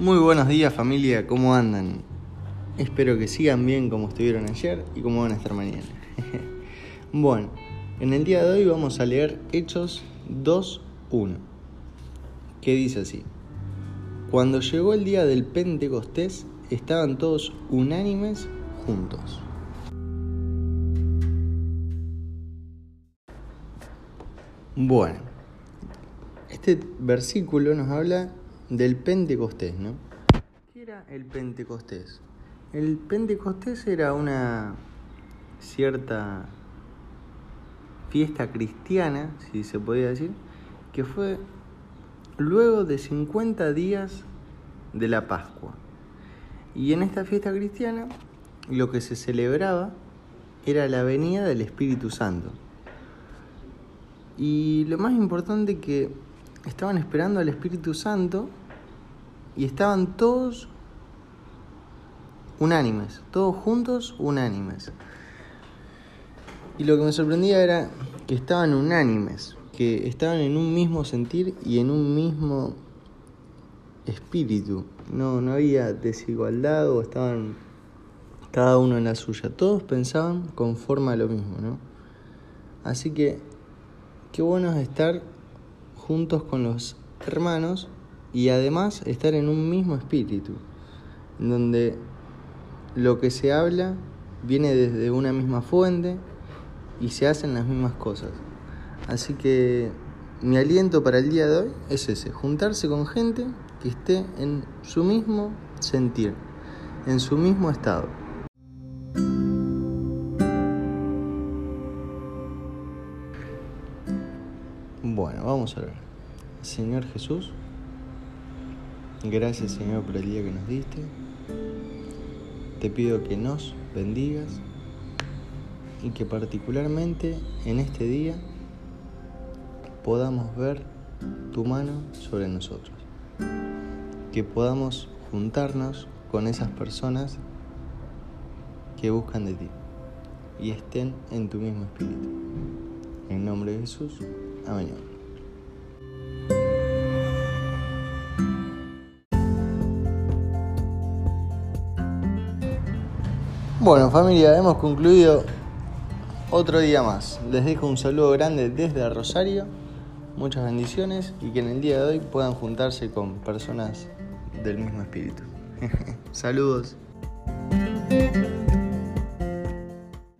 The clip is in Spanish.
Muy buenos días familia, ¿cómo andan? Espero que sigan bien como estuvieron ayer y como van a estar mañana. bueno, en el día de hoy vamos a leer Hechos 2.1, que dice así. Cuando llegó el día del Pentecostés, estaban todos unánimes juntos. Bueno, este versículo nos habla del Pentecostés, ¿no? ¿Qué era el Pentecostés? El Pentecostés era una cierta fiesta cristiana, si se podía decir, que fue luego de 50 días de la Pascua. Y en esta fiesta cristiana lo que se celebraba era la venida del Espíritu Santo. Y lo más importante que estaban esperando al Espíritu Santo y estaban todos unánimes, todos juntos unánimes. Y lo que me sorprendía era que estaban unánimes, que estaban en un mismo sentir y en un mismo espíritu. No, no había desigualdad o estaban cada uno en la suya. Todos pensaban conforme a lo mismo, ¿no? Así que qué bueno es estar juntos con los hermanos y además estar en un mismo espíritu, donde lo que se habla viene desde una misma fuente y se hacen las mismas cosas. Así que mi aliento para el día de hoy es ese, juntarse con gente que esté en su mismo sentir, en su mismo estado. Bueno, vamos a ver. Señor Jesús, Gracias Señor por el día que nos diste. Te pido que nos bendigas y que particularmente en este día podamos ver tu mano sobre nosotros. Que podamos juntarnos con esas personas que buscan de ti y estén en tu mismo espíritu. En nombre de Jesús. Amén. Bueno familia, hemos concluido otro día más. Les dejo un saludo grande desde Rosario, muchas bendiciones y que en el día de hoy puedan juntarse con personas del mismo espíritu. Saludos.